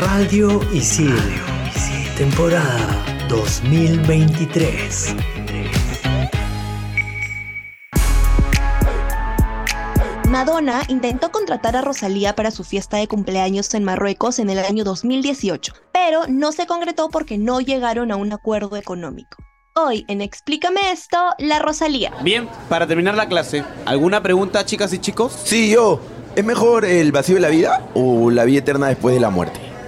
Radio Isil, temporada 2023. Madonna intentó contratar a Rosalía para su fiesta de cumpleaños en Marruecos en el año 2018, pero no se concretó porque no llegaron a un acuerdo económico. Hoy en Explícame esto, la Rosalía. Bien, para terminar la clase, ¿alguna pregunta, chicas y chicos? Sí, yo. ¿Es mejor el vacío de la vida o la vida eterna después de la muerte?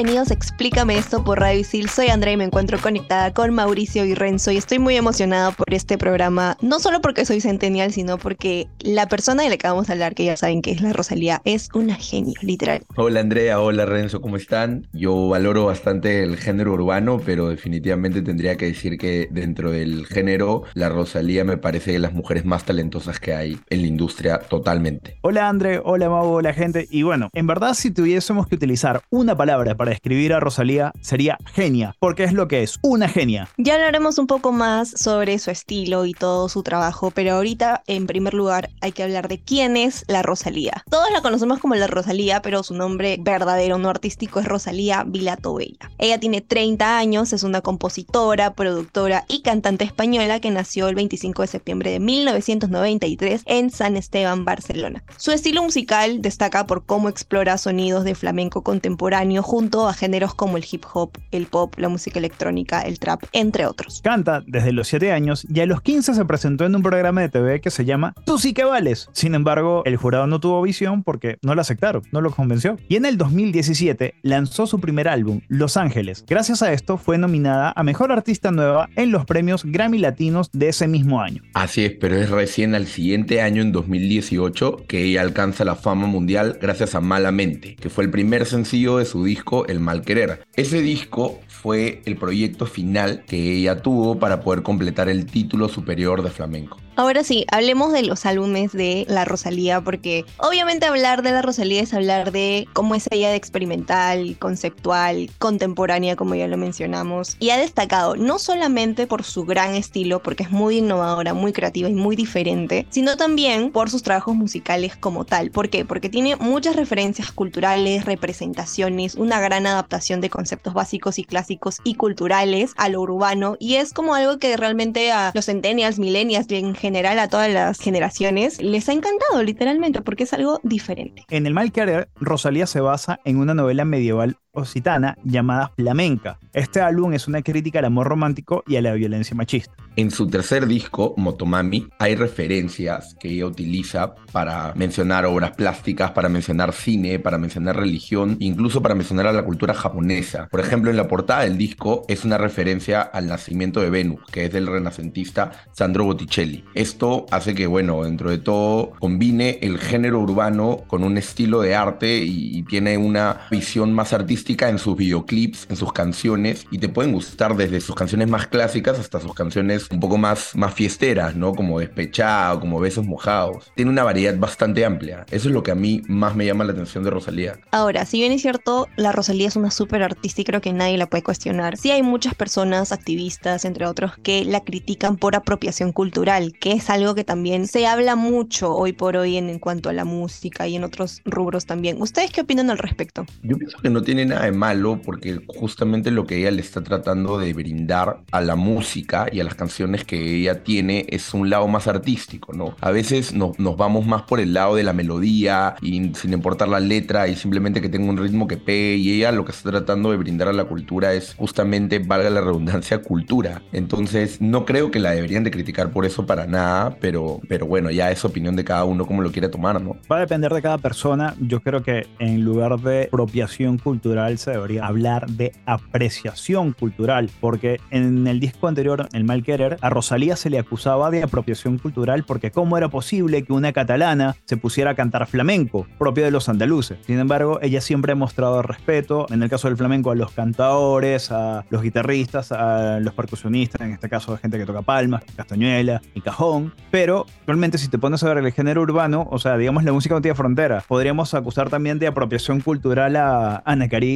Bienvenidos a Explícame esto por Radio Isil. Soy Andrea y me encuentro conectada con Mauricio y Renzo y estoy muy emocionada por este programa, no solo porque soy centennial, sino porque la persona de la que vamos a hablar, que ya saben que es la Rosalía, es una genio, literal. Hola Andrea, hola Renzo, ¿cómo están? Yo valoro bastante el género urbano, pero definitivamente tendría que decir que dentro del género, la Rosalía me parece de las mujeres más talentosas que hay en la industria totalmente. Hola André, hola Mau, hola gente. Y bueno, en verdad si tuviésemos que utilizar una palabra para describir a Rosalía sería genia, porque es lo que es, una genia. Ya hablaremos un poco más sobre su estilo y todo su trabajo, pero ahorita en primer lugar hay que hablar de quién es la Rosalía. Todos la conocemos como la Rosalía, pero su nombre verdadero, no artístico, es Rosalía Vilato Bella. Ella tiene 30 años, es una compositora, productora y cantante española que nació el 25 de septiembre de 1993 en San Esteban, Barcelona. Su estilo musical destaca por cómo explora sonidos de flamenco contemporáneo junto a géneros como el hip hop, el pop, la música electrónica, el trap, entre otros. Canta desde los 7 años y a los 15 se presentó en un programa de TV que se llama Tú sí que vales. Sin embargo, el jurado no tuvo visión porque no la aceptaron, no lo convenció. Y en el 2017 lanzó su primer álbum, Los Ángeles. Gracias a esto fue nominada a Mejor Artista Nueva en los premios Grammy Latinos de ese mismo año. Así es, pero es recién al siguiente año, en 2018, que ella alcanza la fama mundial gracias a Malamente, que fue el primer sencillo de su disco El Mal Querer. Ese disco fue el proyecto final que ella tuvo para poder completar el título superior de flamenco. Ahora sí, hablemos de los álbumes de la Rosalía, porque obviamente hablar de la Rosalía es hablar de cómo es ella de experimental, conceptual, contemporánea, como ya lo mencionamos. Y ha destacado no solamente por su gran estilo, porque es muy innovadora, muy creativa y muy diferente, sino también por sus trabajos musicales como tal. ¿Por qué? Porque tiene muchas referencias culturales, representaciones, una gran adaptación de conceptos básicos y clásicos y culturales a lo urbano, y es como algo que realmente a los centennials, millennials, en general a todas las generaciones, les ha encantado literalmente, porque es algo diferente. En El Mal Querer, Rosalía se basa en una novela medieval occitana llamada Flamenca. Este álbum es una crítica al amor romántico y a la violencia machista. En su tercer disco, Motomami, hay referencias que ella utiliza para mencionar obras plásticas, para mencionar cine, para mencionar religión, incluso para mencionar a la cultura japonesa. Por ejemplo, en la portada del disco es una referencia al nacimiento de Venus, que es del renacentista Sandro Botticelli. Esto hace que, bueno, dentro de todo, combine el género urbano con un estilo de arte y, y tiene una visión más artística en sus videoclips, en sus canciones, y te pueden gustar desde sus canciones más clásicas hasta sus canciones un poco más, más fiesteras, ¿no? Como Despechado, como Besos Mojados. Tiene una variedad bastante amplia. Eso es lo que a mí más me llama la atención de Rosalía. Ahora, si bien es cierto, la Rosalía es una súper artista y creo que nadie la puede cuestionar, sí hay muchas personas, activistas, entre otros, que la critican por apropiación cultural, que es algo que también se habla mucho hoy por hoy en, en cuanto a la música y en otros rubros también. ¿Ustedes qué opinan al respecto? Yo pienso que no tiene nada de malo porque justamente lo que ella le está tratando de brindar a la música y a las canciones que ella tiene es un lado más artístico, ¿no? A veces nos, nos vamos más por el lado de la melodía y sin importar la letra y simplemente que tenga un ritmo que pegue y ella lo que está tratando de brindar a la cultura es justamente, valga la redundancia, cultura. Entonces no creo que la deberían de criticar por eso para nada, pero, pero bueno, ya es opinión de cada uno como lo quiera tomar, ¿no? Va a depender de cada persona. Yo creo que en lugar de apropiación cultural cultural se debería hablar de apreciación cultural, porque en el disco anterior, El Mal Querer, a Rosalía se le acusaba de apropiación cultural porque cómo era posible que una catalana se pusiera a cantar flamenco, propio de los andaluces. Sin embargo, ella siempre ha mostrado respeto, en el caso del flamenco, a los cantadores, a los guitarristas, a los percusionistas, en este caso, a gente que toca palmas, castañuela y cajón, pero realmente si te pones a ver el género urbano, o sea, digamos la música no tiene frontera, podríamos acusar también de apropiación cultural a Ana Karina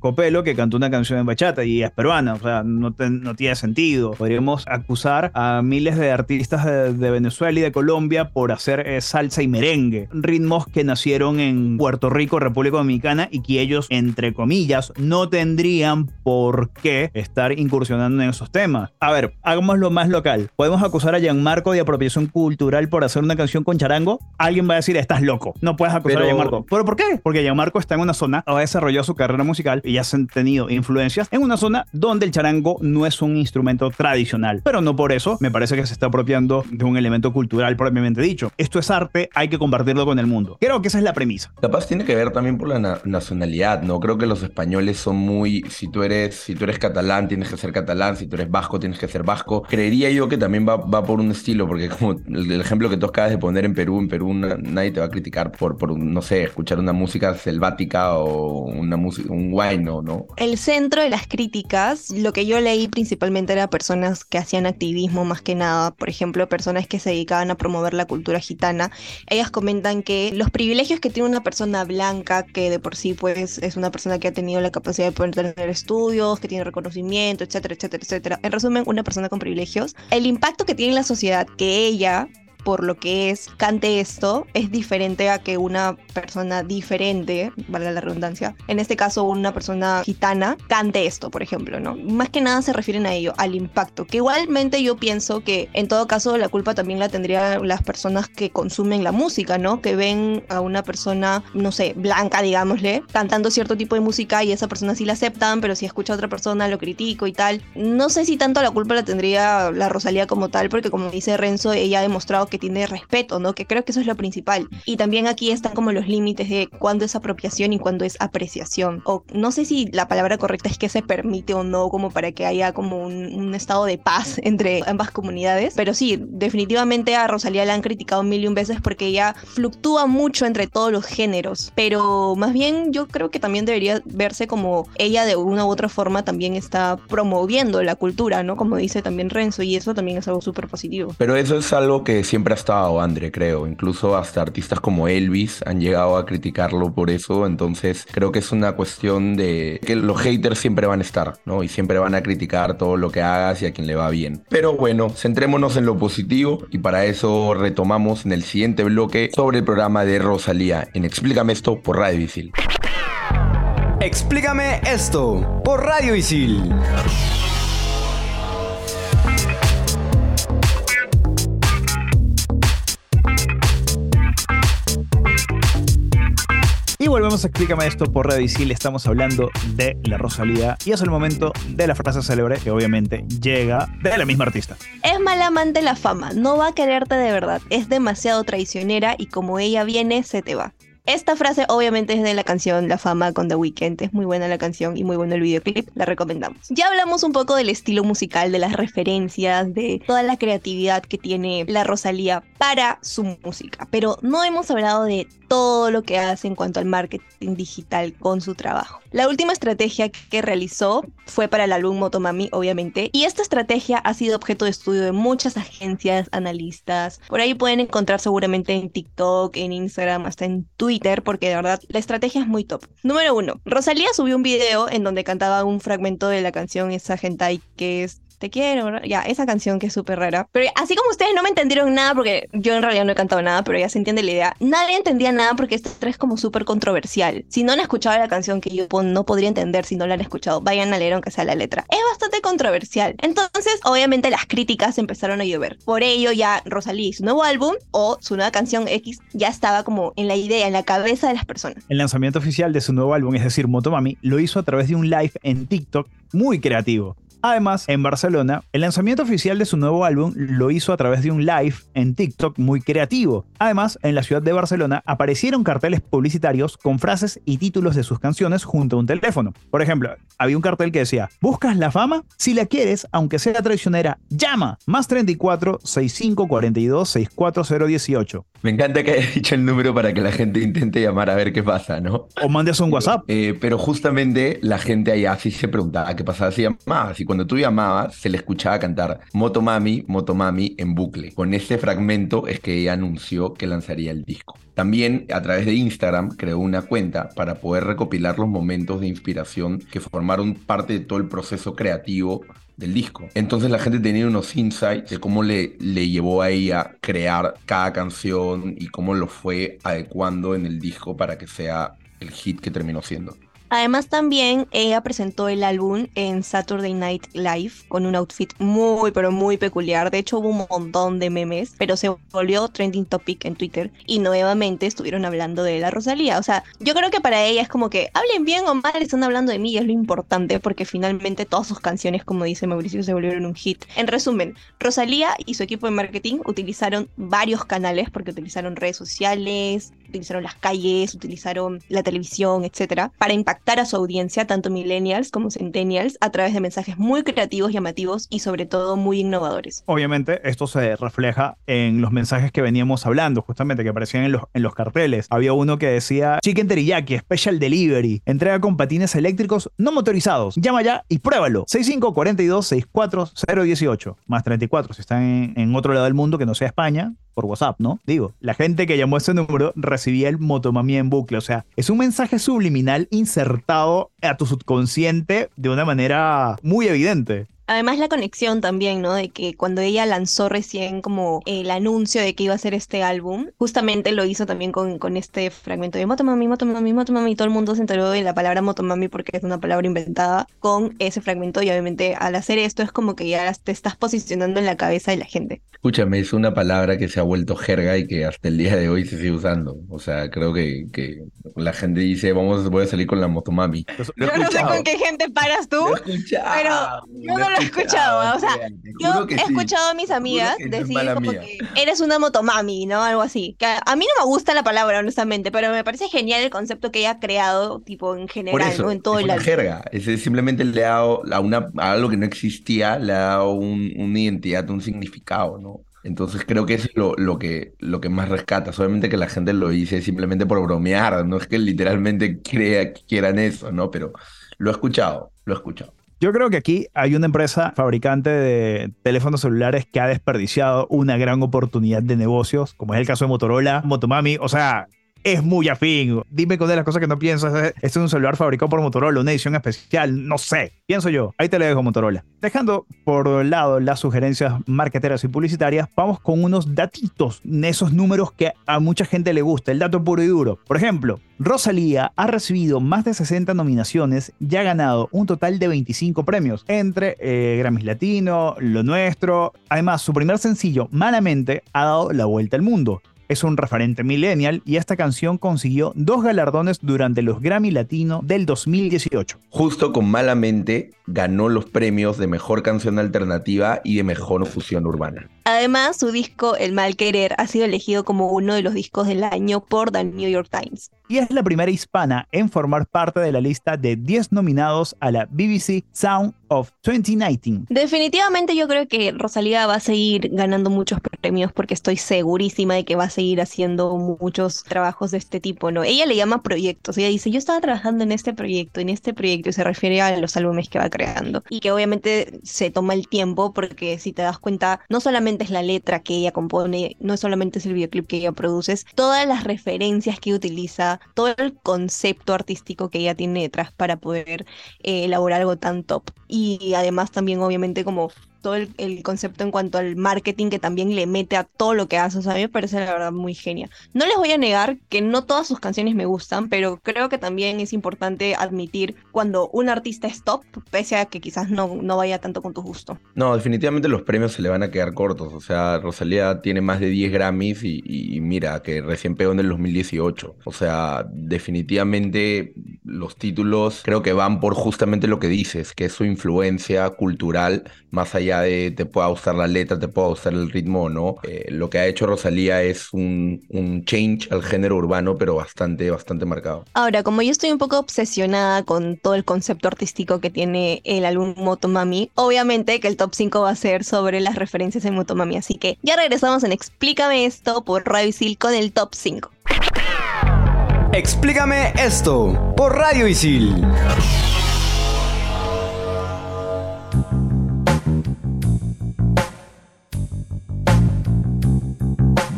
Copelo, que cantó una canción en bachata y es peruana, o sea, no, te- no tiene sentido. Podríamos acusar a miles de artistas de, de Venezuela y de Colombia por hacer eh, salsa y merengue, ritmos que nacieron en Puerto Rico, República Dominicana, y que ellos, entre comillas, no tendrían por qué estar incursionando en esos temas. A ver, hagámoslo más local. ¿Podemos acusar a Gianmarco de apropiación cultural por hacer una canción con charango? Alguien va a decir, estás loco. No puedes acusar Pero- a Gianmarco. ¿Pero por qué? Porque Gianmarco está en una zona, ha desarrollado su carrera musical y ya se han tenido influencias en una zona donde el charango no es un instrumento tradicional. Pero no por eso me parece que se está apropiando de un elemento cultural propiamente dicho. Esto es arte, hay que compartirlo con el mundo. Creo que esa es la premisa. Capaz tiene que ver también por la na- nacionalidad, ¿no? Creo que los españoles son muy, si tú eres, si tú eres catalán, tienes que ser catalán, si tú eres vasco, tienes que ser vasco. Creería yo que también va, va por un estilo, porque como el, ejemplo que tú acabas de poner en Perú, en Perú na- nadie te va a criticar por, por no sé, escuchar una música selvática o una música, un guayno, ¿no? El centro de las críticas, lo que yo leí principalmente era personas que hacían activismo más que nada, por ejemplo, personas que se dedicaban a promover la cultura gitana. Ellas comentan que los privilegios que tiene una persona blanca, que de por sí pues es una persona que ha tenido la capacidad de poder tener estudios, que tiene reconocimiento, etcétera, etcétera, etcétera. En resumen, una persona con privilegios. El impacto que tiene en la sociedad que ella por lo que es cante esto es diferente a que una persona diferente, valga la redundancia, en este caso una persona gitana, cante esto, por ejemplo, ¿no? Más que nada se refieren a ello, al impacto, que igualmente yo pienso que en todo caso la culpa también la tendrían las personas que consumen la música, ¿no? Que ven a una persona, no sé, blanca, digámosle, cantando cierto tipo de música y esa persona sí la aceptan, pero si escucha a otra persona lo critico y tal. No sé si tanto la culpa la tendría la Rosalía como tal, porque como dice Renzo, ella ha demostrado que tiene respeto, ¿no? Que creo que eso es lo principal. Y también aquí están como los límites de cuándo es apropiación y cuándo es apreciación. O no sé si la palabra correcta es que se permite o no, como para que haya como un, un estado de paz entre ambas comunidades. Pero sí, definitivamente a Rosalía la han criticado mil y un veces porque ella fluctúa mucho entre todos los géneros. Pero más bien yo creo que también debería verse como ella de una u otra forma también está promoviendo la cultura, ¿no? Como dice también Renzo, y eso también es algo súper positivo. Pero eso es algo que siempre ha estado, André, creo. Incluso hasta artistas como Elvis han llegado a criticarlo por eso. Entonces, creo que es una cuestión de que los haters siempre van a estar, ¿no? Y siempre van a criticar todo lo que hagas y a quien le va bien. Pero bueno, centrémonos en lo positivo y para eso retomamos en el siguiente bloque sobre el programa de Rosalía en Explícame esto por Radio Visil. Explícame esto por Radio Isil. Y volvemos a Explícame esto por Radio Isil. Estamos hablando de la Rosalía y es el momento de la frase célebre que obviamente llega de la misma artista. Es mala amante la fama, no va a quererte de verdad, es demasiado traicionera y como ella viene, se te va. Esta frase obviamente es de la canción La Fama con The Weeknd, es muy buena la canción y muy bueno el videoclip, la recomendamos. Ya hablamos un poco del estilo musical, de las referencias, de toda la creatividad que tiene la Rosalía para su música, pero no hemos hablado de todo lo que hace en cuanto al marketing digital con su trabajo. La última estrategia que realizó fue para el álbum Motomami, obviamente, y esta estrategia ha sido objeto de estudio de muchas agencias, analistas. Por ahí pueden encontrar seguramente en TikTok, en Instagram, hasta en Twitter, porque de verdad la estrategia es muy top. Número uno, Rosalía subió un video en donde cantaba un fragmento de la canción esa hentai que es te quiero, ya, esa canción que es súper rara. Pero así como ustedes no me entendieron nada, porque yo en realidad no he cantado nada, pero ya se entiende la idea, nadie entendía nada porque esta es como súper controversial. Si no han escuchado la canción que yo no podría entender si no la han escuchado, vayan a leer aunque sea la letra. Es bastante controversial. Entonces, obviamente las críticas empezaron a llover. Por ello ya Rosalía y su nuevo álbum o su nueva canción X ya estaba como en la idea, en la cabeza de las personas. El lanzamiento oficial de su nuevo álbum, es decir, Motomami, lo hizo a través de un live en TikTok muy creativo. Además, en Barcelona, el lanzamiento oficial de su nuevo álbum lo hizo a través de un live en TikTok muy creativo. Además, en la ciudad de Barcelona aparecieron carteles publicitarios con frases y títulos de sus canciones junto a un teléfono. Por ejemplo, había un cartel que decía, ¿buscas la fama? Si la quieres, aunque sea traicionera, llama más 34 65 42 64018. Me encanta que haya dicho el número para que la gente intente llamar a ver qué pasa, ¿no? O mandes un WhatsApp. Eh, pero justamente la gente allá sí se preguntaba qué pasaba si llamabas. Y cuando tú llamabas, se le escuchaba cantar Motomami, Motomami en bucle. Con este fragmento es que ella anunció que lanzaría el disco. También a través de Instagram creó una cuenta para poder recopilar los momentos de inspiración que formaron parte de todo el proceso creativo del disco. Entonces la gente tenía unos insights de cómo le, le llevó a ella crear cada canción y cómo lo fue adecuando en el disco para que sea el hit que terminó siendo. Además también ella presentó el álbum en Saturday Night Live con un outfit muy pero muy peculiar. De hecho hubo un montón de memes, pero se volvió trending topic en Twitter y nuevamente estuvieron hablando de la Rosalía. O sea, yo creo que para ella es como que hablen bien o mal, están hablando de mí y es lo importante porque finalmente todas sus canciones, como dice Mauricio, se volvieron un hit. En resumen, Rosalía y su equipo de marketing utilizaron varios canales porque utilizaron redes sociales, utilizaron las calles, utilizaron la televisión, etcétera, para impactar a su audiencia, tanto millennials como centennials, a través de mensajes muy creativos, llamativos y sobre todo muy innovadores. Obviamente esto se refleja en los mensajes que veníamos hablando, justamente que aparecían en los, en los carteles. Había uno que decía Chicken Teriyaki, Special Delivery, entrega con patines eléctricos no motorizados. Llama ya y pruébalo. 6542-64018, más 34 si están en otro lado del mundo que no sea España, por WhatsApp, ¿no? Digo, la gente que llamó ese número recibía el motomami en bucle. O sea, es un mensaje subliminal insertado a tu subconsciente de una manera muy evidente. Además la conexión también, ¿no? De que cuando ella lanzó recién como el anuncio de que iba a hacer este álbum, justamente lo hizo también con, con este fragmento de Motomami, Motomami, Motomami, y todo el mundo se enteró de la palabra Motomami porque es una palabra inventada con ese fragmento y obviamente al hacer esto es como que ya te estás posicionando en la cabeza de la gente. Escúchame, es una palabra que se ha vuelto jerga y que hasta el día de hoy se sigue usando. O sea, creo que, que la gente dice, vamos, voy a salir con la Motomami. Yo no sé con qué gente paras tú, pero yo no lo he escuchado. O sea, yo he escuchado a mis amigas decir como que eres una motomami, ¿no? Algo así. Que a mí no me gusta la palabra, honestamente, pero me parece genial el concepto que ella ha creado, tipo, en general, ¿no? En todo es el una jerga. Es, simplemente le ha dado a, una, a algo que no existía, le ha dado un- una identidad, un significado, ¿no? Entonces creo que eso es lo, lo, que, lo que más rescata. Solamente que la gente lo dice simplemente por bromear, no es que literalmente crea quieran eso, ¿no? Pero lo he escuchado, lo he escuchado. Yo creo que aquí hay una empresa fabricante de teléfonos celulares que ha desperdiciado una gran oportunidad de negocios, como es el caso de Motorola, Motomami, o sea, es muy afín. Dime con de las cosas que no piensas. Este es un celular fabricado por Motorola, una edición especial, no sé. Pienso yo. Ahí te lo dejo, Motorola. Dejando por lado las sugerencias marqueteras y publicitarias, vamos con unos datitos, esos números que a mucha gente le gusta, el dato puro y duro. Por ejemplo, Rosalía ha recibido más de 60 nominaciones y ha ganado un total de 25 premios entre eh, Grammys Latino, Lo Nuestro. Además, su primer sencillo, Malamente, ha dado la vuelta al mundo. Es un referente millennial y esta canción consiguió dos galardones durante los Grammy Latino del 2018. Justo con Malamente ganó los premios de Mejor Canción Alternativa y de Mejor Fusión Urbana. Además, su disco El Mal Querer ha sido elegido como uno de los discos del año por The New York Times. Y es la primera hispana en formar parte de la lista de 10 nominados a la BBC Sound of 2019. Definitivamente yo creo que Rosalía va a seguir ganando muchos premios porque estoy segurísima de que va a seguir haciendo muchos trabajos de este tipo, ¿no? Ella le llama proyectos, ella dice, yo estaba trabajando en este proyecto, en este proyecto, y se refiere a los álbumes que va creando. Y que obviamente se toma el tiempo porque si te das cuenta, no solamente es la letra que ella compone, no solamente es el videoclip que ella produce, todas las referencias que utiliza, todo el concepto artístico que ella tiene detrás para poder eh, elaborar algo tan top. Y además también obviamente como todo el, concepto en cuanto al marketing que también le mete a todo lo que hace. O sea, a me parece la verdad muy genia. No les voy a negar que no todas sus canciones me gustan, pero creo que también es importante admitir cuando un artista es top, pese a que quizás no, no vaya tanto con tu gusto. No, definitivamente los premios se le van a quedar cortos. O sea, Rosalía tiene más de 10 Grammys y, y mira, que recién pegó en el 2018. O sea, definitivamente los títulos creo que van por justamente lo que dices, que es su influencia cultural, más allá de te pueda gustar la letra, te pueda gustar el ritmo o no. Eh, lo que ha hecho Rosalía es un, un change al género urbano, pero bastante, bastante marcado. Ahora, como yo estoy un poco obsesionada con todo el concepto artístico que tiene el álbum Motomami, obviamente que el top 5 va a ser sobre las referencias en Motomami. Así que ya regresamos en Explícame esto por Radio Isil con el top 5. Explícame esto por Radio Isil.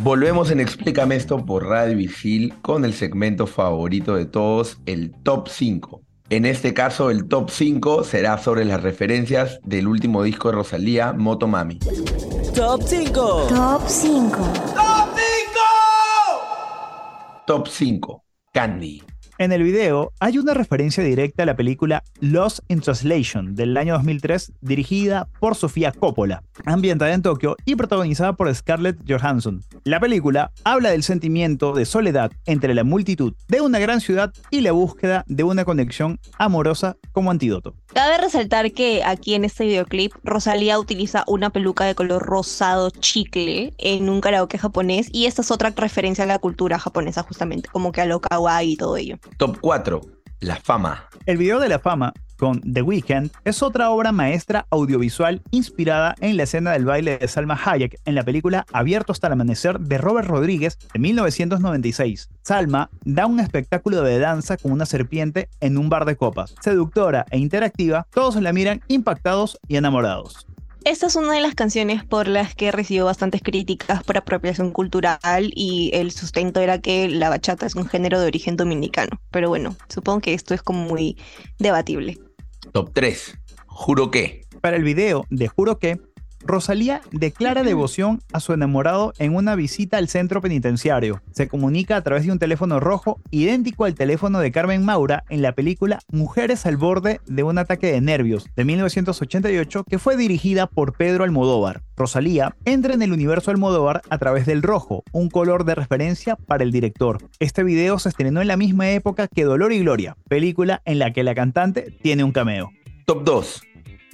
Volvemos en Explícame esto por Radio Vigil con el segmento favorito de todos, el Top 5. En este caso, el Top 5 será sobre las referencias del último disco de Rosalía, Motomami. Top 5. Top 5. Top 5, Candy. En el video hay una referencia directa a la película Lost in Translation del año 2003, dirigida por Sofía Coppola, ambientada en Tokio y protagonizada por Scarlett Johansson. La película habla del sentimiento de soledad entre la multitud de una gran ciudad y la búsqueda de una conexión amorosa como antídoto. Cabe resaltar que aquí en este videoclip Rosalía utiliza una peluca de color rosado chicle en un karaoke japonés y esta es otra referencia a la cultura japonesa justamente, como que a lo kawaii y todo ello. Top 4, La Fama. El video de la fama con The Weeknd es otra obra maestra audiovisual inspirada en la escena del baile de Salma Hayek en la película Abierto hasta el amanecer de Robert Rodríguez de 1996. Salma da un espectáculo de danza con una serpiente en un bar de copas. Seductora e interactiva, todos la miran impactados y enamorados. Esta es una de las canciones por las que recibió bastantes críticas por apropiación cultural y el sustento era que la bachata es un género de origen dominicano. Pero bueno, supongo que esto es como muy debatible. Top 3, Juro que. Para el video de Juro que, Rosalía declara devoción a su enamorado en una visita al centro penitenciario. Se comunica a través de un teléfono rojo idéntico al teléfono de Carmen Maura en la película Mujeres al borde de un ataque de nervios de 1988 que fue dirigida por Pedro Almodóvar. Rosalía entra en el universo Almodóvar a través del rojo, un color de referencia para el director. Este video se estrenó en la misma época que Dolor y Gloria, película en la que la cantante tiene un cameo. Top 2,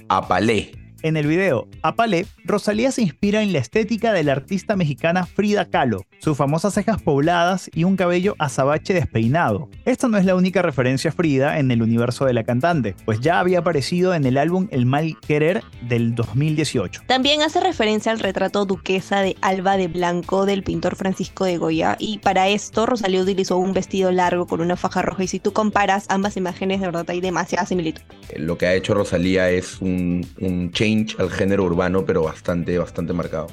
Apalé. En el video Apalé, Rosalía se inspira en la estética de la artista mexicana Frida Kahlo, sus famosas cejas pobladas y un cabello azabache despeinado. Esta no es la única referencia a Frida en el universo de la cantante, pues ya había aparecido en el álbum El Mal Querer del 2018. También hace referencia al retrato duquesa de Alba de Blanco del pintor Francisco de Goya y para esto Rosalía utilizó un vestido largo con una faja roja y si tú comparas ambas imágenes de verdad hay demasiada similitud. Lo que ha hecho Rosalía es un, un change al género urbano, pero bastante, bastante marcado.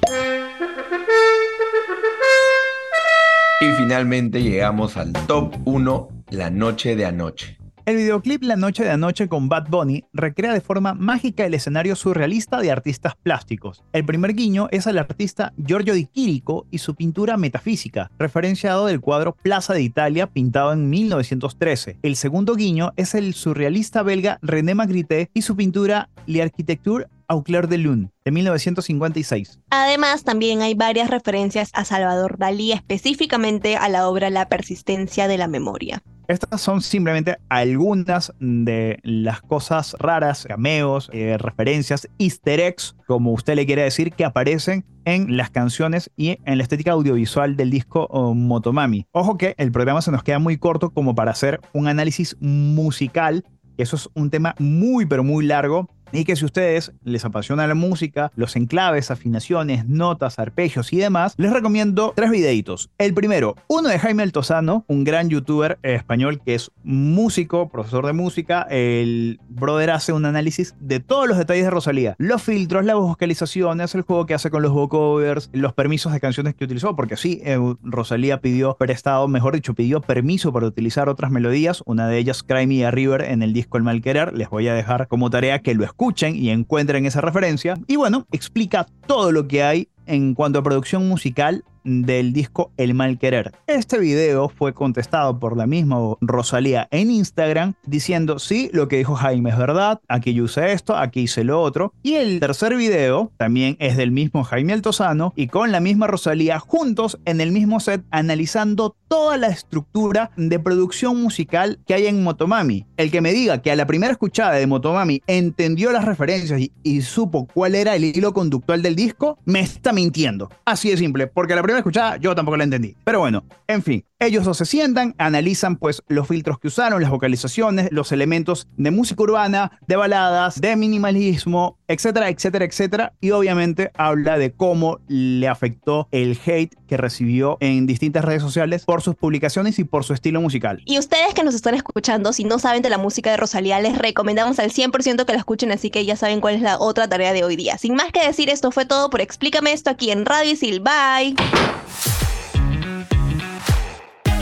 Y finalmente llegamos al top 1, La Noche de Anoche. El videoclip La Noche de Anoche con Bad Bunny recrea de forma mágica el escenario surrealista de artistas plásticos. El primer guiño es al artista Giorgio Di Chirico y su pintura metafísica, referenciado del cuadro Plaza de Italia pintado en 1913. El segundo guiño es el surrealista belga René Magritte y su pintura L'Architecture au clair de lune de 1956. Además, también hay varias referencias a Salvador Dalí, específicamente a la obra La persistencia de la memoria. Estas son simplemente algunas de las cosas raras, cameos, eh, referencias, easter eggs, como usted le quiere decir, que aparecen en las canciones y en la estética audiovisual del disco oh, Motomami. Ojo que el programa se nos queda muy corto como para hacer un análisis musical. Eso es un tema muy, pero muy largo y que si ustedes les apasiona la música, los enclaves, afinaciones, notas, arpegios y demás, les recomiendo tres videitos. El primero, uno de Jaime Altozano, un gran youtuber español que es músico, profesor de música. El brother hace un análisis de todos los detalles de Rosalía. Los filtros, las vocalizaciones, el juego que hace con los vocovers, los permisos de canciones que utilizó, porque sí, eh, Rosalía pidió prestado, mejor dicho, pidió permiso para utilizar otras melodías, una de ellas Cry Me a River en el disco El Mal Querer. Les voy a dejar como tarea que lo escuchen escuchen y encuentren esa referencia. Y bueno, explica todo lo que hay en cuanto a producción musical del disco El Mal Querer. Este video fue contestado por la misma Rosalía en Instagram diciendo, sí, lo que dijo Jaime es verdad, aquí yo usé esto, aquí hice lo otro. Y el tercer video también es del mismo Jaime Altozano y con la misma Rosalía juntos en el mismo set analizando toda la estructura de producción musical que hay en Motomami. El que me diga que a la primera escuchada de Motomami entendió las referencias y, supo cuál era el hilo conductual del disco, me está mintiendo. Así de simple, porque la primera escuchada yo tampoco la entendí. Pero bueno, en fin, ellos dos se sientan, analizan pues los filtros que usaron, las vocalizaciones, los elementos de música urbana, de baladas, de minimalismo, etcétera, etcétera, etcétera. Y obviamente habla de cómo le afectó el hate que recibió en distintas redes sociales por sus publicaciones y por su estilo musical. Y ustedes que nos están escuchando, si no saben de la música de Rosalía, les recomendamos al 100% que la escuchen, así que ya saben cuál es la otra tarea de hoy día. Sin más que decir, esto fue todo por Explícame esto aquí en Radio Isil. Bye.